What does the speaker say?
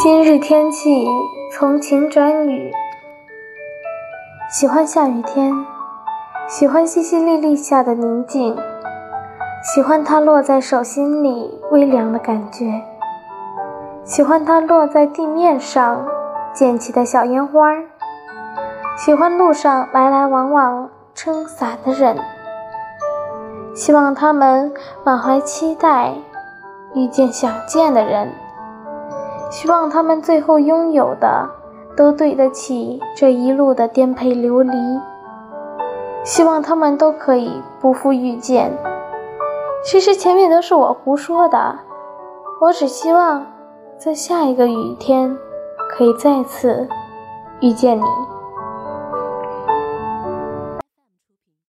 今日天气从晴转雨，喜欢下雨天，喜欢淅淅沥沥下的宁静，喜欢它落在手心里微凉的感觉，喜欢它落在地面上溅起的小烟花，喜欢路上来来往往撑伞的人，希望他们满怀期待遇见想见的人。希望他们最后拥有的都对得起这一路的颠沛流离。希望他们都可以不负遇见。其实前面都是我胡说的，我只希望在下一个雨天可以再次遇见你。